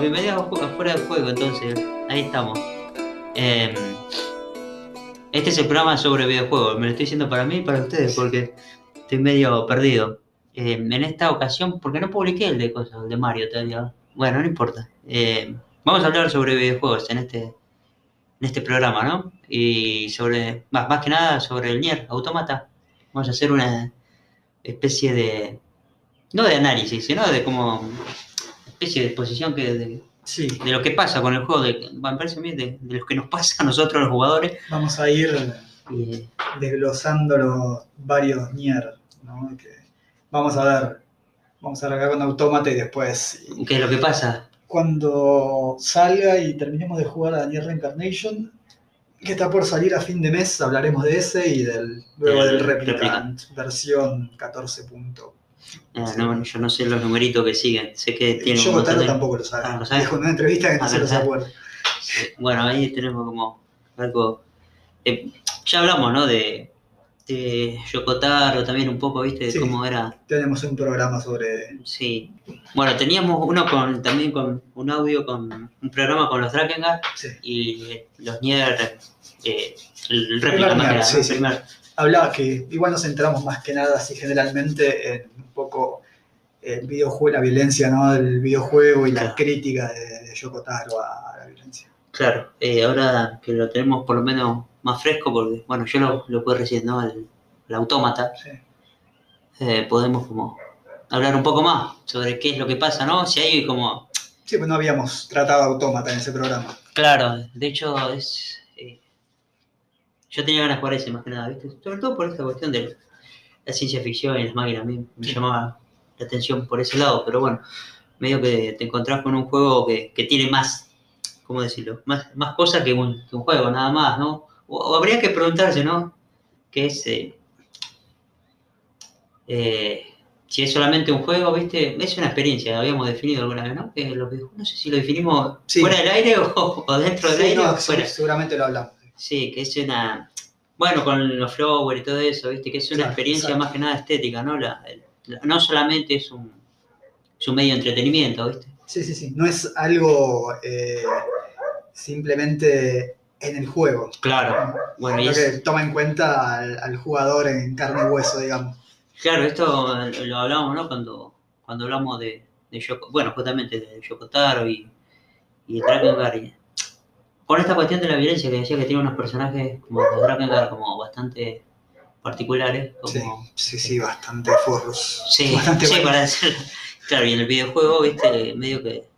bienvenidos a Fuera del Juego, entonces, ahí estamos. Eh, este es el programa sobre videojuegos, me lo estoy diciendo para mí y para ustedes, porque estoy medio perdido. Eh, en esta ocasión, porque no publiqué el de cosas, de Mario todavía. Bueno, no importa. Eh, vamos a hablar sobre videojuegos en este, en este programa, ¿no? Y sobre, más, más que nada, sobre el Nier Automata. Vamos a hacer una especie de, no de análisis, sino de como especie de exposición que de, Sí, de lo que pasa con el juego, de, me parece a mí, de, de lo que nos pasa a nosotros los jugadores. vamos a ir Y, desglosando los varios Nier, ¿no? Que vamos a ver, vamos a ver acá con Autómata y después ¿Qué es lo que pasa? cuando salga y terminemos de jugar a Nier Reincarnation, que está por salir a fin de mes, hablaremos de ese y del luego Del del Replicant, Replicant. versión 14. Eh, no, yo no sé los numeritos que siguen, sé que tiene Yo de- tampoco lo sabe. Ah, ¿lo sabe? Dijo en una entrevista que no Ah. Bueno, ahí tenemos como algo. eh, ya hablamos, ¿no? De, de Yokotaro también un poco, ¿viste? De Sí. cómo era. Tenemos un programa sobre. Sí. Bueno, teníamos uno con también con un audio, con un programa con los Drakengard Sí. y los Nier. Eh, el réplica más sí, ¿no? sí. Primer- Hablaba que igual nos centramos más que nada, así generalmente, en un poco el videojuego, la violencia ¿no? del videojuego y la Claro. crítica de, de Yoko Taro a la violencia. Claro, eh, ahora que lo tenemos por lo menos más fresco, porque, bueno, yo lo, lo puedo recién, ¿no? El, el autómata, Sí. eh, podemos como hablar un poco más sobre qué es lo que pasa, ¿no? Si hay como, Sí, pues no habíamos tratado Autómata en ese programa. claro, de hecho es... eh, yo tenía ganas de jugar ese más que nada, ¿viste? Sobre todo por esta cuestión de la ciencia ficción y las máquinas, a mí me Sí. llamaba la atención por ese lado, pero bueno, medio que te encontrás con un juego que, que tiene más, ¿cómo decirlo? Más, más cosas que un, que un juego, nada más, ¿no? O, o habría que preguntarse, ¿no? ¿Qué es... eh, eh, si es solamente un juego, ¿viste? Es una experiencia, habíamos definido alguna vez, ¿no? Que lo que- no sé si lo definimos Sí. fuera del aire o, o dentro del Sí, aire no, o fuera. seguramente lo hablamos. Sí, que es una. Bueno, con los flowers y todo eso, ¿viste? Que es una experiencia exacto. más que nada estética, ¿no? La- la- no solamente es un, es un medio de entretenimiento, ¿viste? Sí, sí, sí. No es algo eh, simplemente en el juego. Claro. Bueno, y Lo es- que toma en cuenta al, al jugador en carne y hueso, digamos. Claro, esto lo hablamos, ¿no? Cuando, cuando hablamos de, de Yoko- bueno, justamente de Yokotaro y, y Drakengard. y- Con esta cuestión de la violencia que decía que tiene unos personajes como los Drakengard como bastante particulares. Como, Sí, sí, sí, bastante forros. Sí, bastante sí, para decir. Claro, y en el videojuego, viste, medio que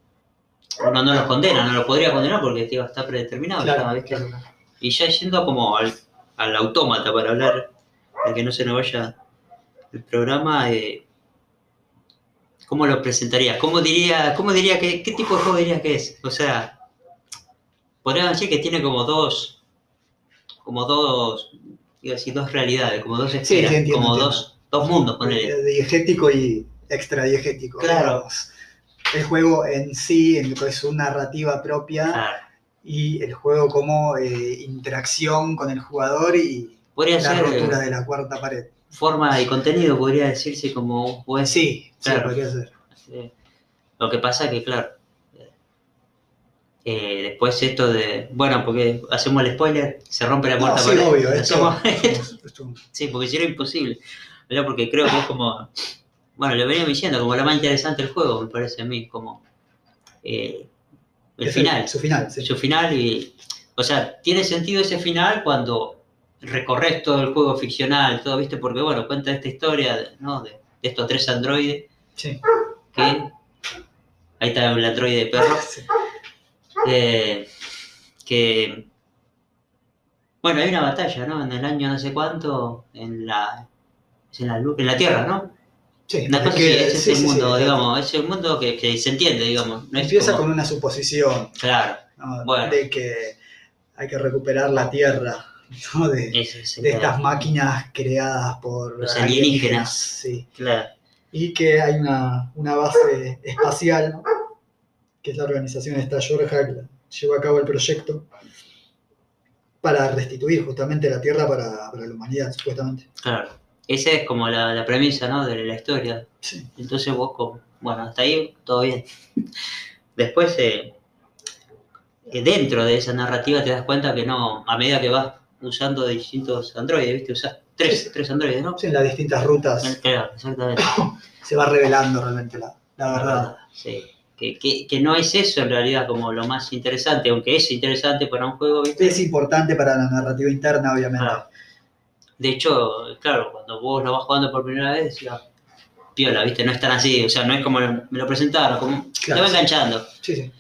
uno no los condena, no los podría condenar porque tío, está predeterminado, Claro, ya, ¿viste? claro, claro. Y ya yendo como al, al autómata para hablar, de que no se nos vaya el programa, eh, ¿cómo lo presentarías? ¿Cómo diría, cómo diría que, qué tipo de juego dirías que es? O sea, podríamos decir que tiene como dos, como dos, iba a decir dos realidades, como dos sí, esferas, entiendo, como entiendo. dos, dos mundos, ponele. Eh, Diegético y extradiegético. Claro. digamos. El juego en sí en es su narrativa propia Claro. y el juego como eh, interacción con el jugador y Podría la ser rotura eh, de la cuarta pared. forma y contenido, podría decirse como pues, Sí, sí, claro. podría ser. Lo que pasa que, claro, eh, después esto de, bueno, porque hacemos el spoiler, se rompe la No, cuarta sí, obvio, esto, Hacemos- esto- sí, porque si era imposible, ¿verdad? Porque creo que es como, bueno, lo venía diciendo, como lo más interesante del juego, me parece a mí, como eh, el es final. Su final, sí. su final y, o sea, tiene sentido ese final cuando recorres todo el juego ficcional, todo, ¿viste? Porque, bueno, cuenta esta historia, ¿no? De, de estos tres androides Sí. que, ahí está el androide perro, Sí. Eh, que, bueno, hay una batalla, ¿no? En el año no sé cuánto, en la, es en la, en la Tierra, ¿no? Sí, cosa que- sí, es el sí, mundo, digamos, es el mundo que, que se entiende, digamos. No es Empieza como- con una suposición Claro, ¿no? Bueno. de que hay que recuperar la Tierra es de estas máquinas creadas por Los alienígenas. Sí. claro, Y que hay una, una base espacial, ¿no? Que es la organización esta Georgia que llevó a cabo el proyecto para restituir justamente la Tierra para, para la humanidad, supuestamente. claro. Esa es como la, la premisa, ¿no? De la historia. Sí. Entonces vos, como, bueno, hasta ahí todo bien. después, eh, eh, dentro de esa narrativa te das cuenta que no, a medida que vas usando distintos androides, ¿viste? Usas tres, tres androides, ¿no? Sí, en las distintas rutas Eh, Claro, exactamente. se va revelando realmente la, la verdad. Sí. Que, que, que no es eso en realidad como lo más interesante, aunque es interesante para un juego, ¿viste? Es importante para la narrativa interna, obviamente. Claro. De hecho, claro, cuando vos lo vas jugando por primera vez, decías, piola, ¿viste? No es tan así, o sea, no es como me lo presentaron, como Claro, te va sí. enganchando. Sí, sí.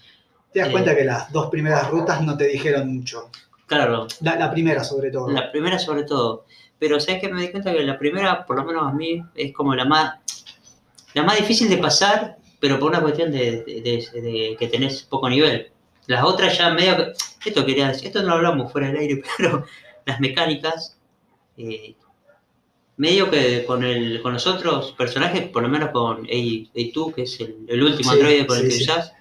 Te das Eh. cuenta que las dos primeras rutas no te dijeron mucho. Claro, La, la primera, sobre todo. la primera sobre todo. Pero sabes que me di cuenta que la primera, por lo menos a mí, es como la más la más difícil de pasar, pero por una cuestión de, de- de- de que tenés poco nivel. Las otras ya medio que. Esto quería decir, esto no lo hablamos fuera del aire, pero las mecánicas. eh, medio que con el con los otros personajes, por lo menos con A- A2, que es el, el último Sí, androide con el sí, que usás,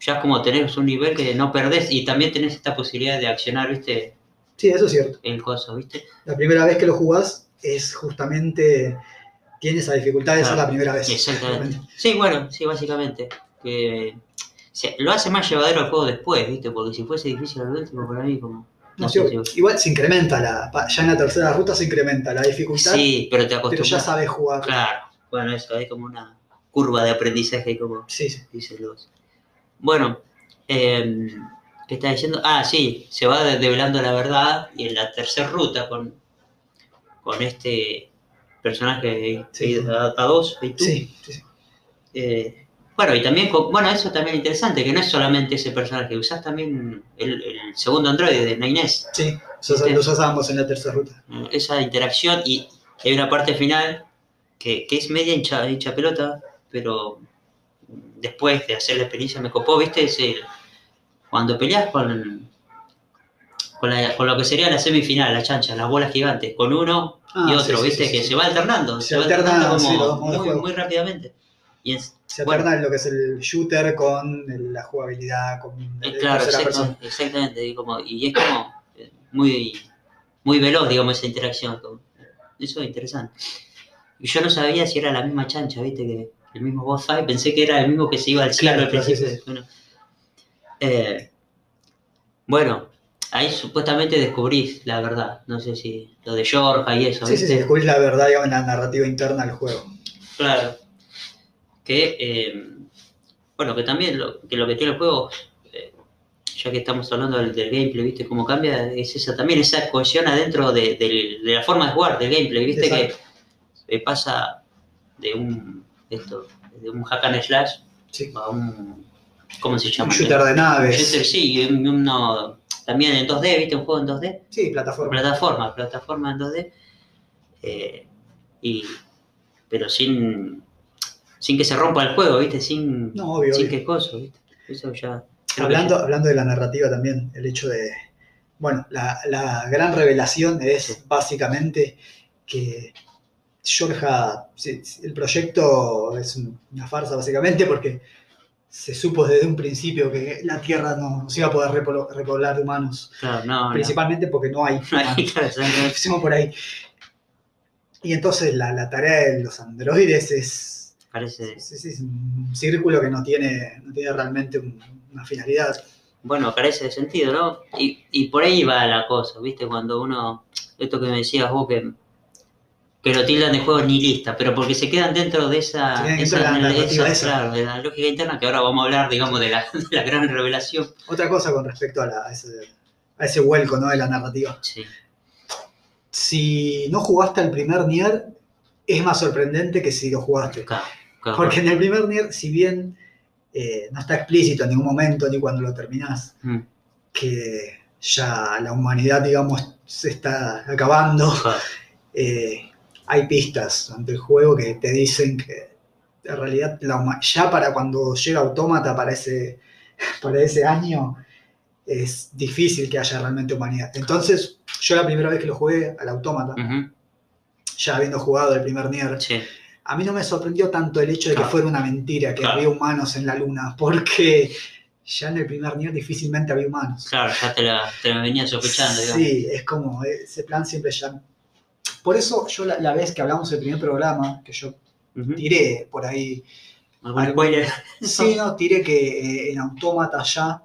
ya es como tenés un nivel que no perdés y también tenés esta posibilidad de accionar, viste, Sí, eso es cierto. el coso, viste. La primera vez que lo jugás es justamente. Tiene esa dificultad de ser Claro, la primera vez. Exactamente. Sí, bueno, sí, básicamente. Que se- lo hace más llevadero el juego después, ¿viste? Porque si fuese difícil al último, para mí, como. No, No sí, sé igual se incrementa la. Ya en la tercera ruta se incrementa la dificultad, Sí, pero te pero acostumbras. ya sabes jugar. Claro, bueno, eso, hay como una curva de aprendizaje, como Sí, sí. dicen los. Bueno, eh, ¿qué está diciendo? Ah, sí, se va de- develando la verdad y en la tercera ruta con, con este personaje Sí. a, a dos, y tú, Sí, sí, sí. Eh, bueno, y también, bueno, eso también es interesante, que no es solamente ese personaje, usás también el, el segundo androide de Nainés, Sí, usas- ¿Viste? los usábamos en la tercera ruta. eh, esa interacción, y hay una parte final que, que es media hincha, hincha pelota, pero después de hacer la experiencia me copó, ¿viste? Es el- cuando peleas con, con, la- con lo que sería la semifinal, la chancha, las bolas gigantes, con uno Ah, y sí, otro, sí, ¿viste? sí, que se va alternando, Se se, va alternan, alternando como muy, muy rápidamente. Y Se Bueno. alterna en lo que es el shooter con la jugabilidad, con Eh, el- claro, exacto, persona. exactamente. Y, como, y es como eh, muy, muy veloz, digamos, esa interacción. eso es interesante. Y yo no sabía si era la misma chancha, ¿viste? Que el mismo boss fight, pensé que era el mismo que se iba al cielo Claro, al claro, principio. Bueno, Eh, bueno, ahí supuestamente descubrís la verdad. No sé si lo de Georgia y eso, Sí, sí, ¿viste? sí, descubrís la verdad, digamos, en la narrativa interna del juego. Claro. Que, eh, bueno, que también lo que, lo que tiene el juego, eh, ya que estamos hablando del, del gameplay, ¿viste? Cómo cambia, es esa también esa cohesión adentro de, la forma de jugar del gameplay, ¿viste? Exacto. Que eh, pasa de un, esto, de un hack and slash Sí. a un, ¿cómo se Un llama? shooter de naves. Shooter, sí, un- uno también en 2D, ¿viste? Un juego en 2D. Sí, plataforma. Plataforma, plataforma en 2D. eh, y, pero sin, sin que se rompa el juego, ¿viste? Sin, No, obvio, sin obvio. qué cosa, ¿viste? Eso ya. que Hablando, ya- hablando de la narrativa también, el hecho de. Bueno, la, la gran revelación es Sí. básicamente que Georgia. el proyecto es un- una farsa, básicamente, porque se supo desde un principio que la Tierra no, no se iba a poder repoblar de humanos. Claro, no. Principalmente porque no hay. No hay-. Empecemos por ahí. Y entonces la, la tarea de los androides es, Parece. es- es- es un círculo que no tiene, no tiene realmente un- una finalidad. Bueno, carece de sentido, ¿no? Y, y por ahí va la cosa, ¿viste? Cuando uno. Esto que me decías vos, que, que lo tildan de juego nihilista, pero porque se quedan dentro de esa. De la narrativa esa. claro, de la lógica interna, que ahora vamos a hablar, digamos, de la, de la gran revelación. Otra cosa con respecto a, ese, a ese vuelco ¿no? de la narrativa. Sí. Si no jugaste al primer Nier, es más sorprendente que si lo jugaste. Claro, claro. Porque en el primer Nier, si bien eh, no está explícito en ningún momento ni cuando lo terminás, Mm, que ya la humanidad, digamos, se está acabando, eh, hay pistas ante el juego que te dicen que en realidad la ya para cuando llega Autómata para ese, para ese año es difícil que haya realmente humanidad. Entonces, yo la primera vez que lo jugué al Autómata, ya habiendo jugado el primer Nier, Sí. a mí no me sorprendió tanto el hecho de que fuera una mentira, que Claro. había humanos en la luna, porque ya en el primer Nier difícilmente había humanos. Claro, ya te la, te la sospechando, digamos. Sí, es como ese plan siempre ya. Por eso yo la, la vez que hablamos del primer programa, que yo tiré por ahí ¿Algún Algún- spoiler? Sí, no, tiré que eh, en Autómata ya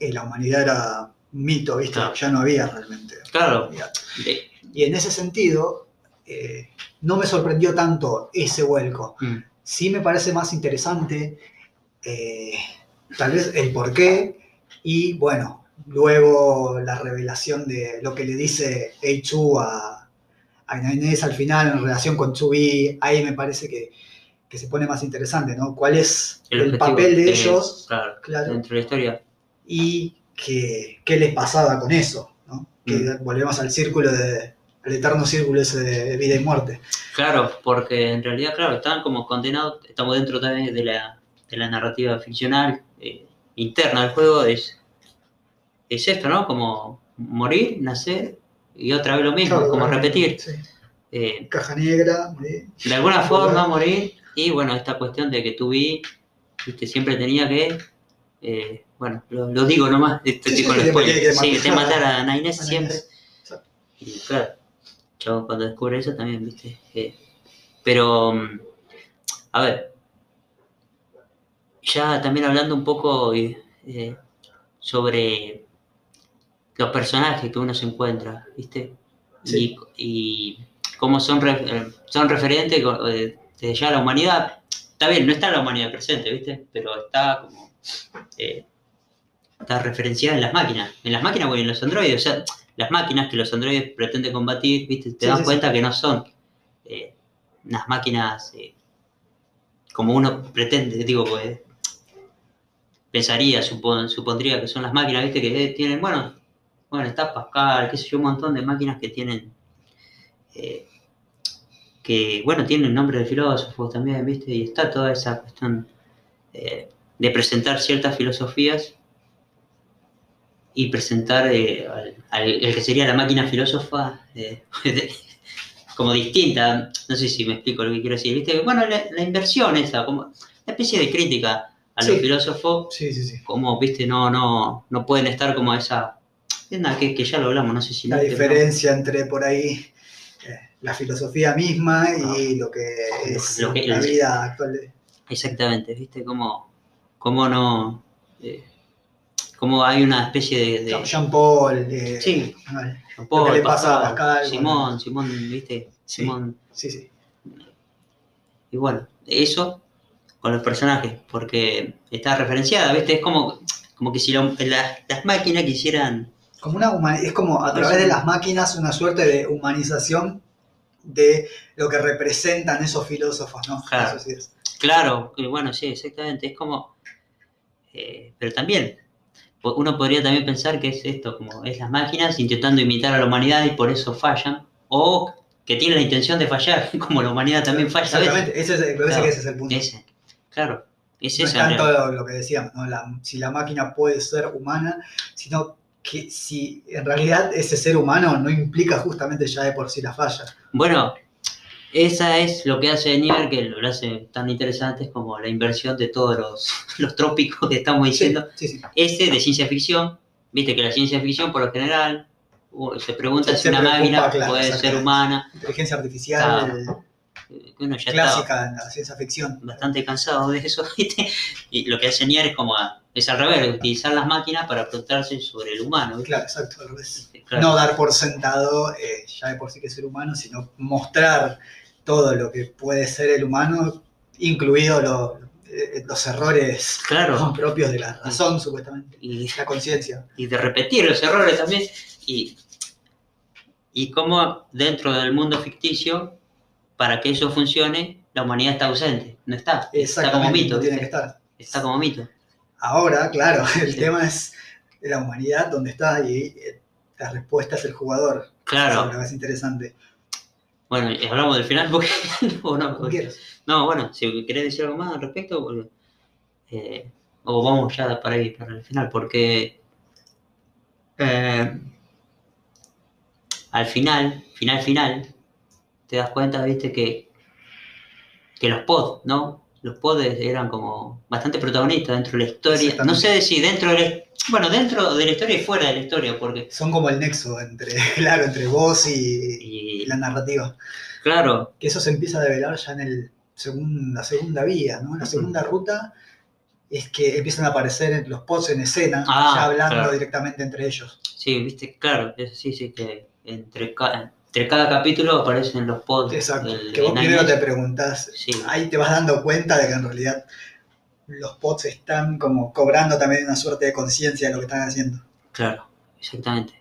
eh, la humanidad era un mito, ¿viste? Claro. Ya no había realmente. Claro. Y en ese sentido, eh, no me sorprendió tanto ese vuelco. mm, Sí me parece más interesante, eh, tal vez el porqué y, bueno, luego la revelación de lo que le dice Eichu a, a Inés al final en relación con Tsubi, ahí me parece que, que se pone más interesante, ¿no? ¿Cuál es el, papel de es, ellos? Claro, Claro. dentro de la historia. y qué, qué les pasaba con eso, ¿no? Que Mm. volvemos al círculo de, al eterno círculo ese de vida y muerte. Claro, porque en realidad, claro, están como condenados, estamos dentro también de la, de la narrativa ficcional eh, interna del juego, es, es esto, ¿no? Como morir, nacer y otra vez lo mismo, Claro, como repetir. Sí. Eh, Caja negra, morir. de alguna forma morir y bueno, esta cuestión de que tu vi, viste, siempre tenía que, eh, bueno, lo, lo digo nomás, este Sí, tipo sí, de sí, te matar a Nainés a siempre. Exacto. Y claro, yo cuando descubre eso también, viste. eh, pero, mm, a ver, ya también hablando un poco sobre los personajes que uno se encuentra, viste. Sí. Y, y cómo son, eh, son referentes eh, de ya la humanidad. Está bien, no está la humanidad presente, viste, pero está como. eh, está referenciada en las máquinas. En las máquinas o en los androides. O sea, las máquinas que los androides pretenden combatir, ¿viste? te Sí, das sí, cuenta que no son eh, unas máquinas eh, como uno pretende, digo, pues, pensaría, supon- supondría que son las máquinas, ¿viste? Que tienen, bueno, bueno, está Pascal, qué sé yo, un montón de máquinas que tienen, eh, que, bueno, tienen nombre de filósofos también, ¿viste? Y está toda esa cuestión eh, de presentar ciertas filosofías y presentar eh, al, al- el que sería la máquina filósofa como distinta. No sé si me explico lo que quiero decir. ¿Viste? Bueno, la, la inversión esa, como una especie de crítica a los filósofos, sí. como, viste, no, no, no pueden estar como esa... nada, que, que ya lo hablamos, no sé si... La diferencia entre por ahí eh, la filosofía misma y lo que es Lo que- la vida actual. Exactamente, viste, como, como no... eh, como hay una especie de... de- Jean Paul, eh, Sí. Paul, le pasa a Pascal, Pascal, Simón, bueno. Simón, viste, Sí. Simón... sí, sí. Y bueno, eso con los personajes, porque está referenciada, ¿viste? Es como, como que si lo- la- las máquinas quisieran... Como una es como a través de las máquinas una suerte de humanización de lo que representan esos filósofos, ¿no? Claro. Eso sí es. Claro, y bueno, sí, exactamente, es como... eh, pero también, uno podría también pensar que es esto, como es las máquinas intentando imitar a la humanidad y por eso fallan, o que tienen la intención de fallar, como la humanidad también falla. Exactamente, ese es, me parece Claro. que ese es el punto. Ese, claro, es no esa. tanto lo que decíamos, ¿no? La- si la máquina puede ser humana, sino que si en realidad ese ser humano no implica justamente ya de por sí la falla. Bueno, esa es lo que hace Nier, que lo hace tan interesante, es como la inversión de todos los, los trópicos que estamos diciendo. sí, sí. Ese de ciencia ficción, viste que la ciencia ficción por lo general se pregunta si una preocupa, máquina claro, puede ser humana. Inteligencia artificial Eh, Bueno, ya está clásica en la ciencia ficción. bastante cansado de eso, ¿viste? Y lo que hace Nier es como, a- es al revés, utilizar las máquinas para preguntarse sobre el humano. Claro, exacto, al revés. Claro. No dar por sentado eh, ya de por sí que es ser humano, sino mostrar todo lo que puede ser el humano, incluido lo- eh, los errores Claro. propios de la razón, supuestamente, Y la conciencia. y de repetir los errores también. Y, y cómo dentro del mundo ficticio, para que eso funcione, la humanidad está ausente. No está. Está como mito. no tiene que estar. Está como mito. Ahora, claro, el Sí. tema es de la humanidad, donde está, y eh, la respuesta es el jugador. Claro. parece interesante. Bueno, y hablamos del final porque. no, bueno, si querés decir algo más al respecto, porque, eh, o vamos ya para ahí, para el final, porque. eh, al final, final, final, te das cuenta, viste, que, que los pods, ¿no? Los pods eran como bastante protagonistas dentro de la historia. No sé si dentro de la, bueno, dentro de la historia y fuera de la historia, porque Son como el nexo entre, claro, entre vos y, la narrativa. claro, Que eso se empieza a develar ya en el según la segunda vía, ¿no? La segunda ruta es que empiezan a aparecer los pods en escena, Ah, ya hablando claro. directamente entre ellos. Sí, viste, claro, sí, sí, que entre, entre cada capítulo aparecen los pods. Exacto. que vos primero te preguntás, Sí, ahí te vas dando cuenta de que en realidad los pods están como cobrando también una suerte de conciencia de lo que están haciendo. claro, exactamente.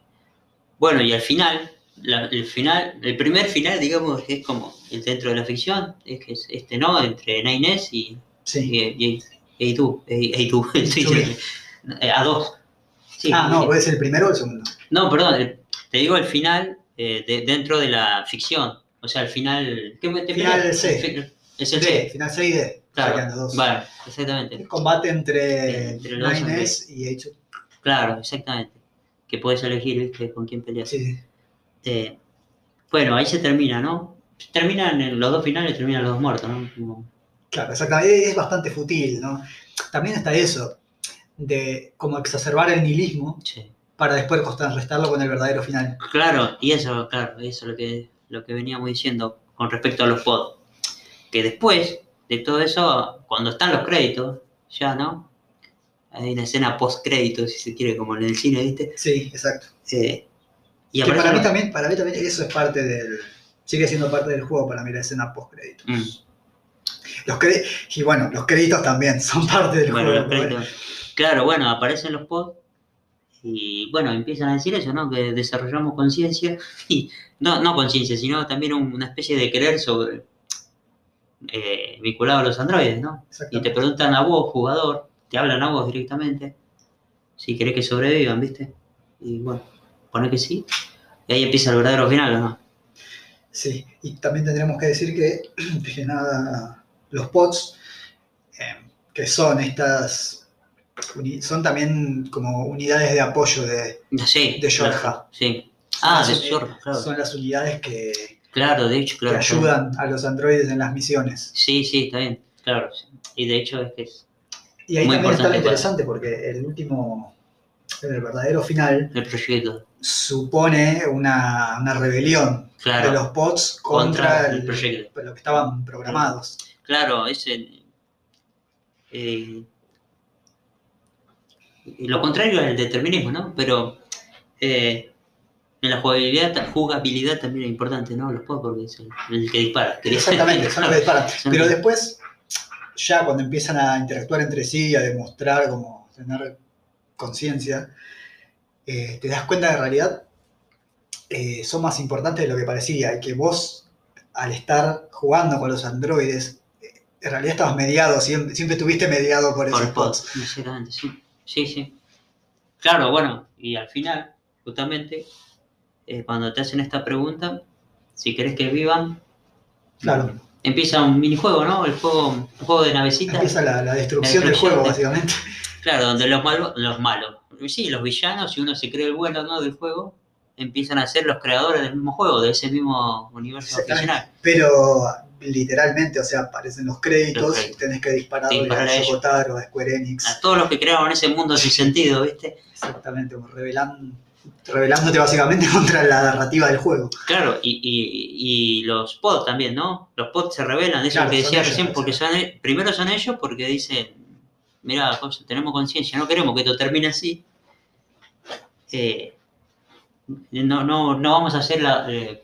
Bueno, y al final, la- el final, el primer final, digamos, que es como el dentro de la ficción, es que es este, ¿no? Entre Nainés y, Sí. y, y, y tú, y, tú, a dos. Sí, ah, no, ¿puede ser el primero o el segundo? No, perdón, el- te digo el final eh, de- dentro de la ficción. O sea, el final. ¿qué me- te Final peleas? C. El fi- Es el D, C. final 6 y D. Claro. Dos. Vale, exactamente. El combate entre, Entre los dos Nines y H. Claro, exactamente. Que puedes elegir, ¿viste? Con quién peleas. Sí, sí. Eh, bueno, ahí se termina, ¿no? Terminan en los dos finales, terminan los dos muertos, ¿no? Como- Claro, exactamente. Es bastante futil, ¿no? También está eso, de como exacerbar el nihilismo sí. Para después contrarrestarlo con el verdadero final. Claro, y eso, claro, eso es lo que, lo que veníamos diciendo con respecto a los pods. Que después de todo eso, cuando están los créditos, ya, ¿no? Hay una escena post créditos, si se quiere, como en el cine, ¿viste? Sí, exacto. Eh, y Que para mí también, para mí también eso es parte del. Sigue siendo parte del juego para mí la escena post crédito. Mm, Los y bueno, los créditos también son parte del bueno, juego. los créditos. Claro, bueno, aparecen los pods y bueno, empiezan a decir eso, ¿no? Que desarrollamos conciencia y no, no conciencia, sino también un- una especie de querer sobre eh, vinculado a los androides, ¿no? Y te preguntan a vos, jugador, te hablan a vos directamente, si querés que sobrevivan, ¿viste? Y bueno, pone que sí, y ahí empieza el verdadero final, ¿o no? Sí, y también tendremos que decir que, que nada, los pods, eh, que son estas, son también como unidades de apoyo de, Sí, de claro, Yorja. Sí. Ah, de Yorja, claro. Son las unidades que, Claro, de hecho, que claro. ayudan a los androides en las misiones. Sí, sí, está bien, claro. Y de hecho es que es Y ahí Muy también está lo interesante porque el último, el verdadero final, el proyecto, supone una, una rebelión claro, de los pods contra, contra el el- proyecto. lo que estaban programados. Claro, es el, eh, lo contrario al determinismo, ¿no? Pero eh, en la jugabilidad, jugabilidad también es importante, ¿no? Los pods porque es el, el que dispara. Exactamente, son los que disparan. Pero después, ya cuando empiezan a interactuar entre sí y a demostrar como tener conciencia, eh, te das cuenta que en realidad eh, son más importantes de lo que parecía y que vos, al estar jugando con los androides, eh, en realidad estabas mediado, siempre, siempre tuviste mediado por Por esos pod, pods. exactamente, sí. Sí, sí. Claro, bueno, y al final, justamente, eh, cuando te hacen esta pregunta, si querés que vivan, Claro, empieza un minijuego, ¿no? El juego, juego de navecita. empieza la, la destrucción La del juego, de- básicamente. Claro, donde los malos, los malos, sí, los villanos, si uno se cree el bueno ¿no? del juego, empiezan a ser los creadores del mismo juego, de ese mismo universo ficcional. Pero literalmente, o sea, aparecen los créditos Los y tenés que dispararle Disparar a a a Square Enix. A todos los que crearon ese mundo sin sentido, ¿viste? Exactamente, como revelan- revelándote básicamente contra la narrativa del juego. Claro, y, y, y los pods también, ¿no? Los pods se revelan, eso Claro, es lo que decía ellos, recién, porque son, e- primero son ellos porque dicen, mira, tenemos conciencia, no queremos que esto termine así. Eh, no, no, no vamos a hacer la, eh,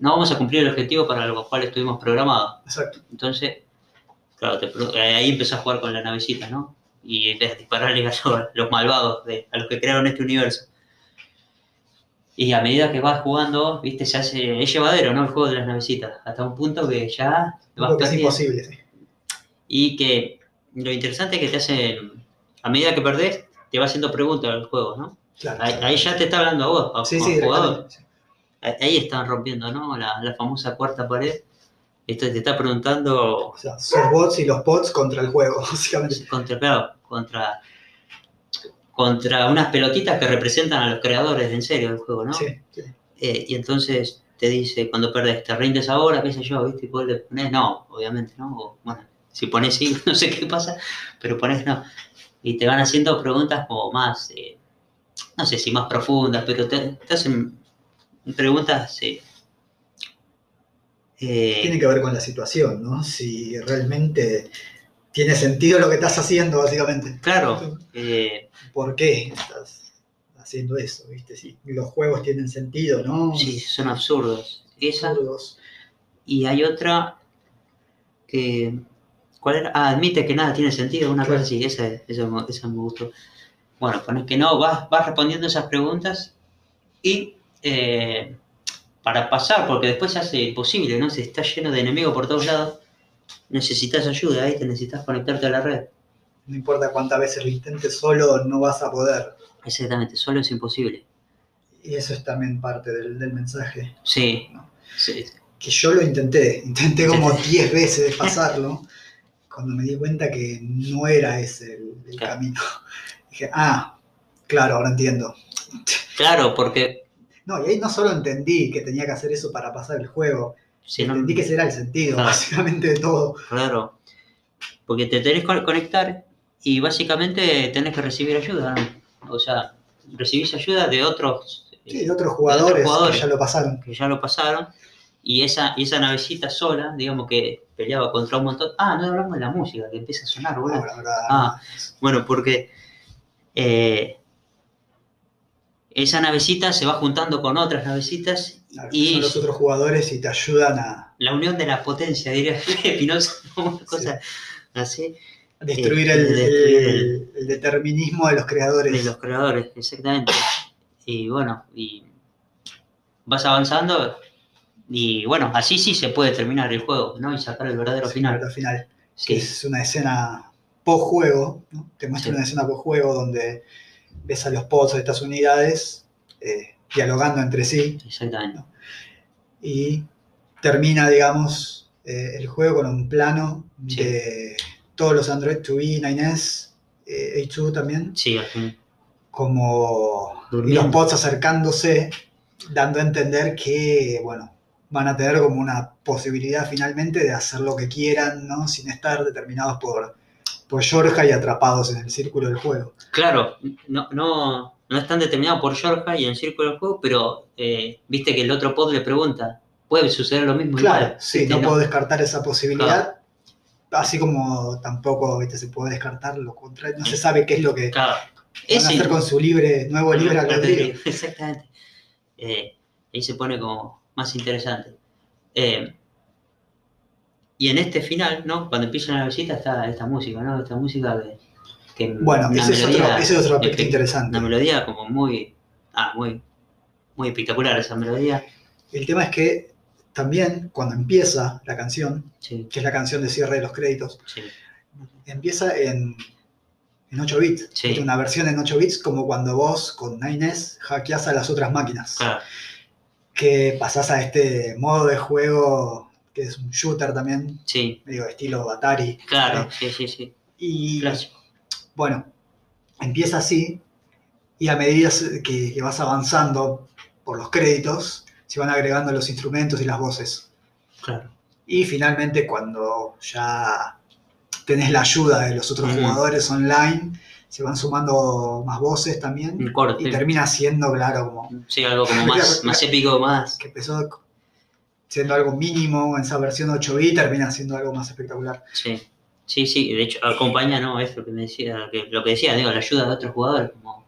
no vamos a cumplir el objetivo para el cual estuvimos programados. Exacto. Entonces, claro, te eh, ahí empezó a jugar con la navecita, ¿no? Y dispararle a los, los malvados, de- a los que crearon este universo. Y a medida que vas jugando, viste, se hace, es llevadero, ¿no? El juego de las navecitas, hasta un punto que ya vas que es imposible, sí. Y que lo interesante es que te hacen, a medida que perdés, te va haciendo preguntas el juego, ¿no? Claro, Ahí, claro. ahí ya te está hablando a vos, a, Sí, sí, jugador. sí. Ahí están rompiendo, ¿no? La, la famosa cuarta pared. Esto te está preguntando O sea, son bots y los bots contra el juego, básicamente. contra, claro, contra, contra unas pelotitas que representan a los creadores en serio del juego, ¿no? Sí, sí. Eh, y entonces te dice, cuando perdés, te rindes ahora, qué sé yo, ¿viste? Y vos le pones no, obviamente, ¿no? O, bueno, si pones sí, no sé qué pasa, pero pones no. Y te van haciendo preguntas como más, eh, no sé si más profundas, pero te, te hacen preguntas eh, Eh, Tiene que ver con la situación, ¿no? Si realmente tiene sentido lo que estás haciendo, básicamente. claro, eh, ¿Por qué estás haciendo eso? ¿Viste? Si los juegos tienen sentido, ¿no? sí, son absurdos. Esa, Absurdos. y hay otra que. ¿Cuál era? Ah, admite que nada tiene sentido, una Claro. cosa así, esa, esa, me- esa me gustó. Bueno, con el que no, vas, vas respondiendo esas preguntas y eh, para pasar, porque después se hace imposible, ¿no? Si está lleno de enemigos por todos lados, necesitas ayuda, ahí te necesitas conectarte a la red. No importa cuántas veces lo intentes solo, no vas a poder. Exactamente, solo es imposible. Y eso es también parte del, del mensaje. Sí, No. sí, Que yo lo intenté, intenté como 10 veces pasarlo, cuando me di cuenta que no era ese el, el Claro. camino. Dije, ah, claro, ahora entiendo. Claro, porque No, y ahí no solo entendí que tenía que hacer eso para pasar el juego, si no, entendí que ese era el sentido, Claro. básicamente, de todo. claro, porque te tenés que conectar y básicamente tenés que recibir ayuda, ¿no? O sea, recibís ayuda de otros eh, Sí, de otros jugadores, jugadores. que ya lo pasaron. que ya lo pasaron y esa, y esa navecita sola, digamos que peleaba contra un montón. Ah, no hablamos de la música, que empieza a sonar, ahora, Ah, Bueno, porque eh, esa navecita se va juntando con otras navecitas claro, y- son los otros jugadores y te ayudan a la unión de la potencia, diría Espinosa, una cosa así, destruir Eh, el, destruir el- el determinismo de los creadores. de los creadores, exactamente. Y bueno, y vas avanzando y bueno, así sí se puede terminar el juego, ¿no? Y sacar el verdadero Sí, final. al final. que Sí, es una escena post-juego, ¿no? te muestra una escena post-juego donde ves a los pozos de estas unidades eh, dialogando entre sí exactamente. y termina, digamos, eh, el juego con un plano Sí. de todos los Android 2B, 9S, eh, H2 también, Sí, como y los pods acercándose, dando a entender que, bueno, van a tener como una posibilidad finalmente de hacer lo que quieran, ¿no? Sin estar determinados por, por Georgia y atrapados en el círculo del juego. Claro, no, no, no están determinados por Georgia y en el círculo del juego, pero eh, viste que el otro pod le pregunta, ¿puede suceder lo mismo Claro, igual? sí, no puedo descartar esa posibilidad. Así como tampoco ¿viste? se puede descartar lo contrario, no se sabe qué es lo que Claro. van a hacer con su libre, nuevo libre albedrío. Exactamente. Eh, ahí se pone como más interesante. Eh, y en este final, ¿no? Cuando empieza la visita está esta música, ¿no? Esta música que... que Bueno, ese es, otro, ese es otro aspecto interesante. Una melodía como muy... Ah, muy... Muy espectacular esa melodía. El tema es que también cuando empieza la canción, Sí, que es la canción de cierre de los créditos, sí. empieza en, en 8 bits. Sí. Es Una versión en 8 bits como cuando vos con 9S hackeás a las otras máquinas. Que pasás a este modo de juego que es un shooter también, sí, medio estilo Atari. claro, sí, sí, sí. Y bueno, empieza así y a medida que, que vas avanzando por los créditos, se van agregando los instrumentos y las voces. Claro. Y finalmente cuando ya tenés la ayuda de los otros Ujú. jugadores online, se van sumando más voces también. Corte. Y termina siendo, claro, como Sí, algo como más, más épico, más... que empezó siendo algo mínimo en esa versión 8 bit, termina siendo algo más espectacular. Sí, sí, sí, de hecho acompaña, ¿no? Esto que me decía, que, lo que decía, digo, la ayuda de otros jugadores, como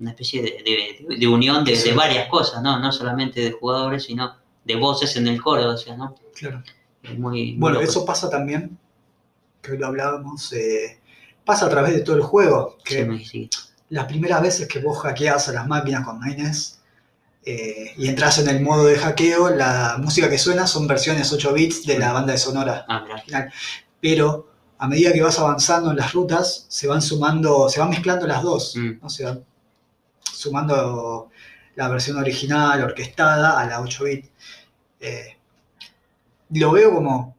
una especie de, de- de unión de, Sí. de varias cosas, ¿no? No solamente de jugadores, sino de voces en el coro, o sea, ¿no? Claro. Es muy... muy Bueno, loco. eso pasa también, que hoy lo hablábamos, eh, pasa a través de todo el juego, que Sí, me- sí, las primeras veces que vos hackeás a las máquinas con 9S eh, y entras en el modo de hackeo, la música que suena son versiones 8 bits de la banda de sonora Ah, original. Pero a medida que vas avanzando en las rutas, se van sumando, se van mezclando las dos, Mm. ¿no? Se van sumando la versión original, orquestada, a la 8 bit. Eh, lo veo como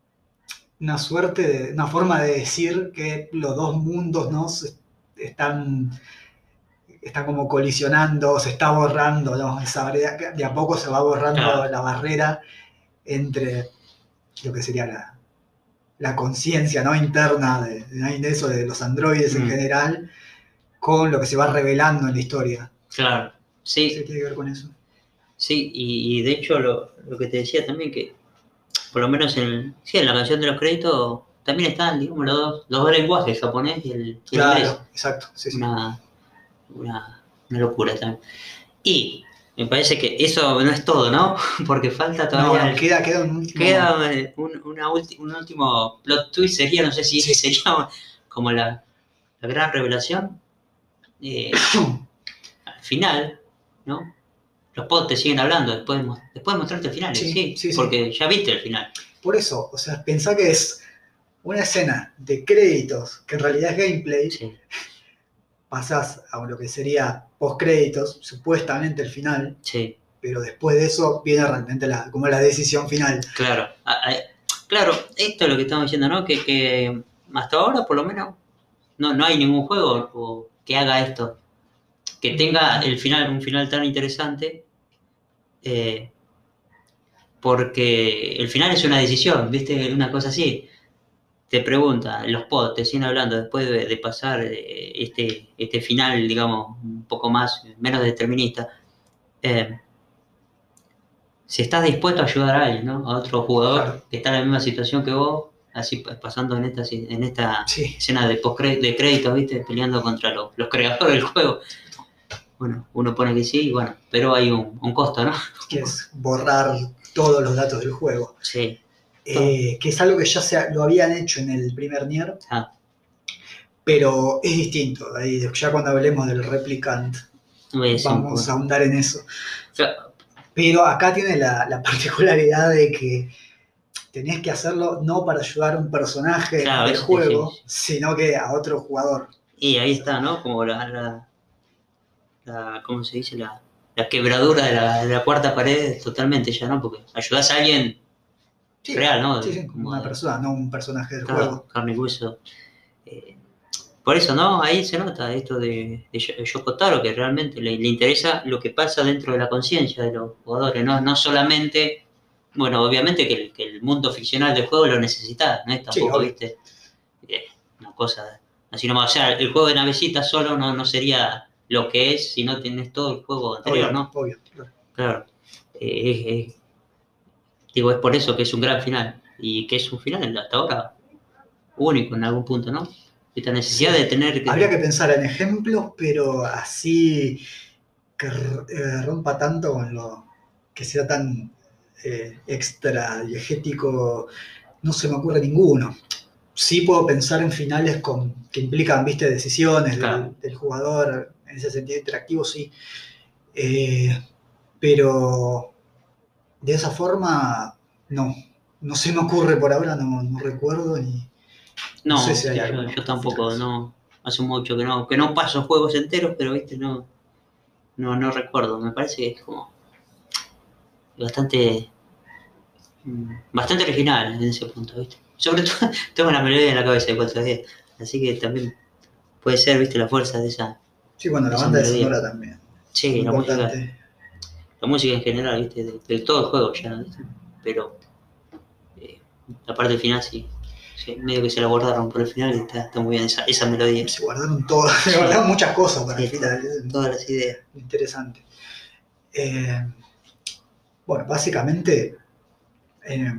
una suerte, de, una forma de decir que los dos mundos ¿no? Están, están como colisionando, se está borrando, ¿no? Esa barrera- de a poco se va borrando Claro. la barrera entre lo que sería la, la conciencia ¿no? interna de, de eso, de los androides en Mm. general, con lo que se va revelando en la historia. claro. ¿Qué Sí, tiene que ver con eso? sí, y, y de hecho lo, lo que te decía también que por lo menos en, sí, en la canción de los créditos también están, digamos, los dos, los dos lenguajes, el japonés y el, y el inglés. Claro, exacto. Sí, sí. Una, una, una locura también. Y me parece que eso no es todo, ¿no? Porque falta No, todavía... no, el- queda, queda un último. Queda un, una ulti- un último plot twist, sería, no sé si Sí. sería como la, la gran revelación. Eh, al final, ¿no? Los pods te siguen hablando después de, después de mostrarte el final, Sí, sí, sí, porque ya viste el final. Por eso, o sea, pensá que es una escena de créditos que en realidad es gameplay, pasás a lo que sería post créditos, supuestamente el final, sí, pero después de eso viene realmente la, como la decisión final. claro. Claro, esto es lo que estamos diciendo, ¿no? Que, que hasta ahora, por lo menos, no, no hay ningún juego que haga esto. Que tenga el final, un final tan interesante. eh, porque el final es una decisión, ¿viste? Una cosa así. Te pregunta, los pods te siguen hablando después de, de pasar eh, este, este final, digamos, un poco más, menos determinista. eh, si estás dispuesto a ayudar a alguien, ¿no? A otro jugador Claro. que está en la misma situación que vos, así pa- pasando en esta, en esta Sí, escena de post de créditos, ¿viste? Peleando contra los, los creadores del juego. Bueno, uno pone que sí, bueno, pero hay un, un costo, ¿no? que es borrar todos los datos del juego. Sí. Eh, que es algo que ya se, lo habían hecho en el primer Nier, Ah, pero es distinto. Ahí, ya cuando hablemos del replicant, vamos a ahondar en eso. o sea, Pero acá tiene la, la particularidad de que tenés que hacerlo no para ayudar a un personaje Claro, del juego, sino que a otro jugador. y ahí está, ¿no? Como la, la, la- ¿cómo se dice? La, la quebradura de la, de la cuarta pared totalmente ya, ¿no? Porque ayudás a alguien Sí, real, ¿no? sí, sí, Como una de- persona, no un personaje del Claro, juego. carne y hueso. Eh, por eso, ¿no? Ahí se nota esto de, de Yo- Yoko Taro, que realmente le, le interesa lo que pasa dentro de la conciencia de los jugadores, ¿no? No solamente, bueno, obviamente que el, que el mundo ficcional del juego lo necesita, ¿no? Tampoco. ¿viste? Eh, una cosa así nomás. O sea, el juego de navecita solo no, no sería lo que es si no tienes todo el juego anterior, Obvio, ¿no? obvio, claro. Claro. Eh, digo, es por eso que es un gran final. Y que es un final hasta ahora único en algún punto, ¿no? Esta necesidad de tener que. Habría que pensar en ejemplos, pero así que eh, rompa tanto con lo que sea tan eh, extra diegético, no se me ocurre ninguno. Sí puedo pensar en finales con, que implican, viste, decisiones del, jugador, en ese sentido interactivo, sí. Eh, pero de esa forma, no. No se me ocurre por ahora, no, no recuerdo ni... No, no sé si hay yo, tampoco, no. Hace mucho que no, que no paso juegos enteros, pero viste, no. No, no recuerdo. Me parece que es como. Bastante. mm, Bastante original en ese punto, ¿viste? Sobre todo, tengo una melodía en la cabeza de cuatro días. Así que también puede ser, ¿viste? La fuerza de esa. Sí, bueno, la banda de sonora también. Sí, la música. La música en general, ¿viste? De, de todo el juego ya, ¿viste? Pero eh, la parte final sí, sí, medio que se la guardaron por el final está, está muy bien esa, esa melodía, Se guardaron todo, se guardaron muchas cosas para el final. es todas las ideas. Interesante. Eh, bueno, básicamente, eh,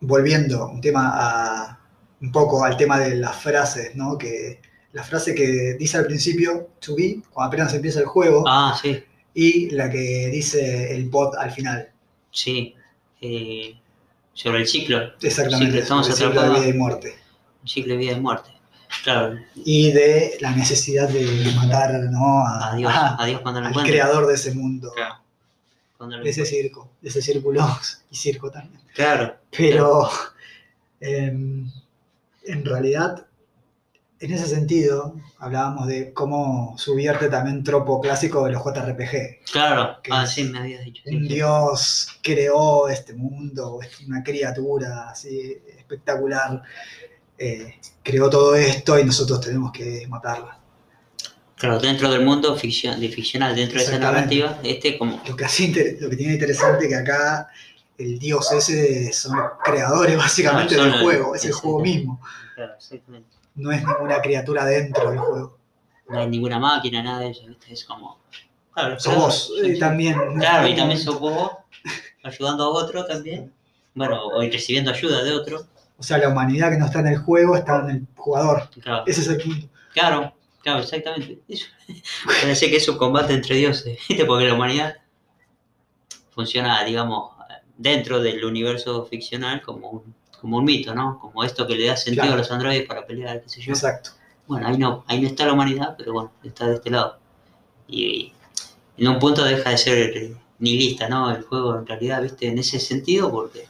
volviendo un tema a, un poco al tema de las frases, ¿no? Que la frase que dice al principio, to be, cuando apenas empieza el juego, Ah, sí, y la que dice el bot al final. sí. eh, sobre el ciclo, Exactamente, el ciclo de vida y muerte. el ciclo de vida y muerte. Claro, Y de la necesidad de matar ¿no? a- adiós, a- adiós cuando lo al encuentre. creador de ese mundo, Claro, de ese circo, de ese círculo y circo también. Claro, Pero em, en realidad, en ese sentido, hablábamos de cómo subvierte también tropo clásico de los JRPG. claro, Que ah, es me habías dicho. Un sí. dios creó este mundo, una criatura así espectacular, eh, creó todo esto y nosotros tenemos que matarla. Claro, dentro del mundo ficción, de ficcional, dentro de esa narrativa, este como Lo que, lo que tiene interesante que acá el dios ese son creadores básicamente del el- juego, es el juego mismo, Claro, exactamente. No es ninguna criatura dentro del juego. No hay ninguna máquina, nada de eso, ¿viste? Es como. Claro, Sos claro, vos sí, también. Claro, y también sos vos, ayudando a otro también. bueno, o recibiendo ayuda de otro. O sea, la humanidad que no está en el juego está en el jugador. Claro, Ese es el punto. claro, claro, exactamente. Eso. Parece que es un combate entre dioses, ¿viste? Porque la humanidad funciona, digamos, dentro del universo ficcional como un, como un mito, ¿no? Como esto que le da sentido Claro. a los androides para pelear, qué sé yo. Exacto. Bueno, ahí no, ahí no está la humanidad, pero bueno, está de este lado. Y, en un punto deja de ser eh, nihilista, ¿no? El juego en realidad, ¿viste? En ese sentido, porque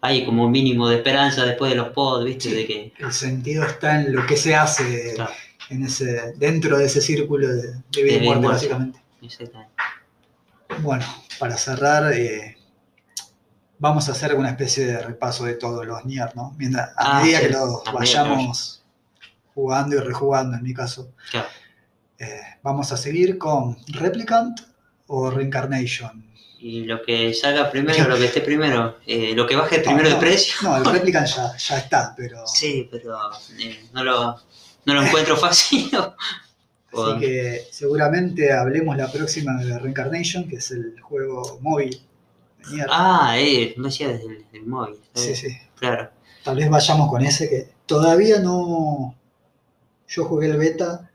hay como un mínimo de esperanza después de los pods, ¿viste? Sí. De que, El sentido está en lo que se hace claro, en ese, dentro de ese círculo de, de vida y muerte. básicamente. exactamente. Bueno, para cerrar, eh, vamos a hacer una especie de repaso de todos los Nier, ¿no? Mientras, a Ah, medida sí. que los vayamos jugando y rejugando, en mi caso, Claro. eh, vamos a seguir con Replicant o Reincarnation. Y lo que salga primero, lo que esté primero, eh, lo que baje primero no, de precio. No, el Replicant ya, ya está, pero... Sí, pero eh, no, lo, no lo encuentro fácil. Así que seguramente hablemos la próxima de Reincarnation, que es el juego móvil Ah, eh, no decía desde el, del móvil. sí, sí. Claro. Tal vez vayamos con ese que todavía no. Yo jugué el beta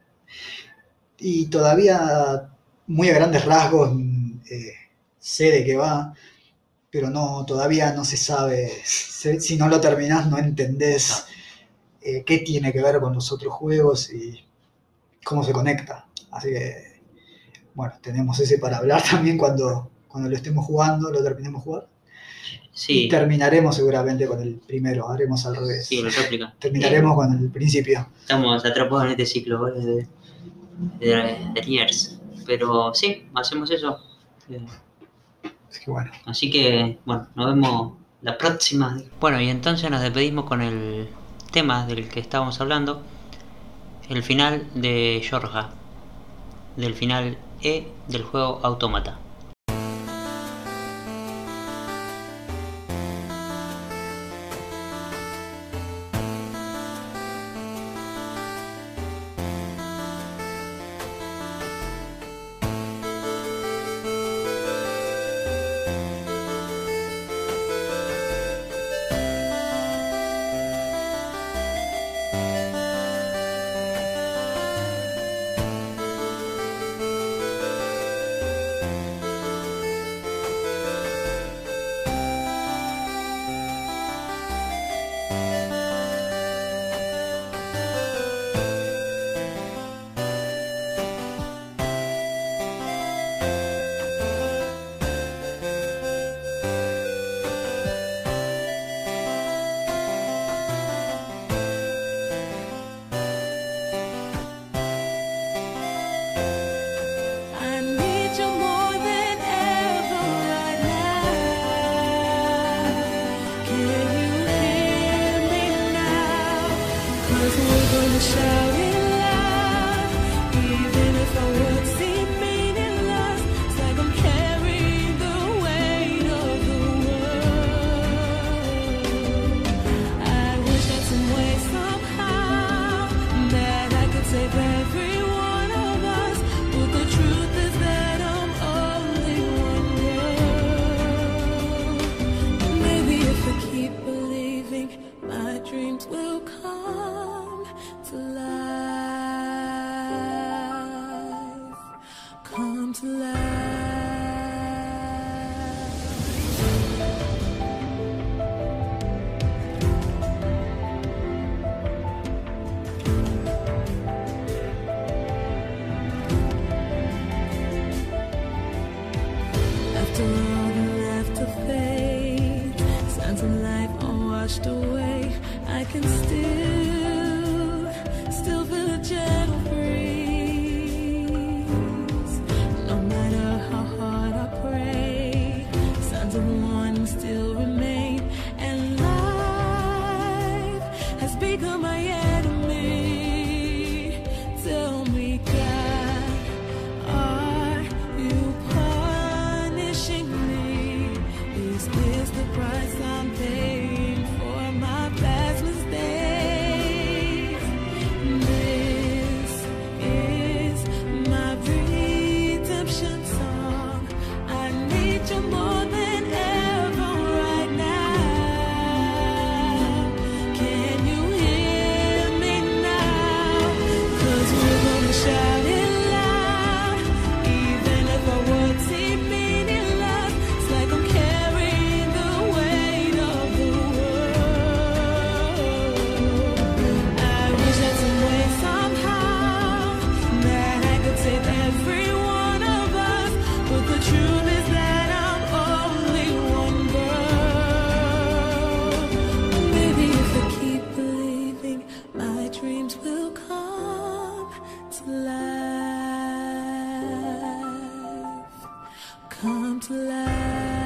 y todavía muy a grandes rasgos mm, eh, sé de qué va, pero no, todavía no se sabe. Si no lo terminás, no entendés eh, qué tiene que ver con los otros juegos y cómo se conecta. Así que, bueno, tenemos ese para hablar también cuando, cuando lo estemos jugando, lo terminemos jugar. Sí, Y terminaremos seguramente con el primero, haremos al revés. sí, lo réplica. Terminaremos con el principio. Estamos atrapados en este ciclo ¿vale? de, de, de. Pero sí, hacemos eso. Eh, Así que bueno, Así que, bueno, nos vemos la próxima. Bueno, y entonces nos despedimos con el tema del que estábamos hablando. El final de Georgia. Del final E del juego Automata. 少年 alive.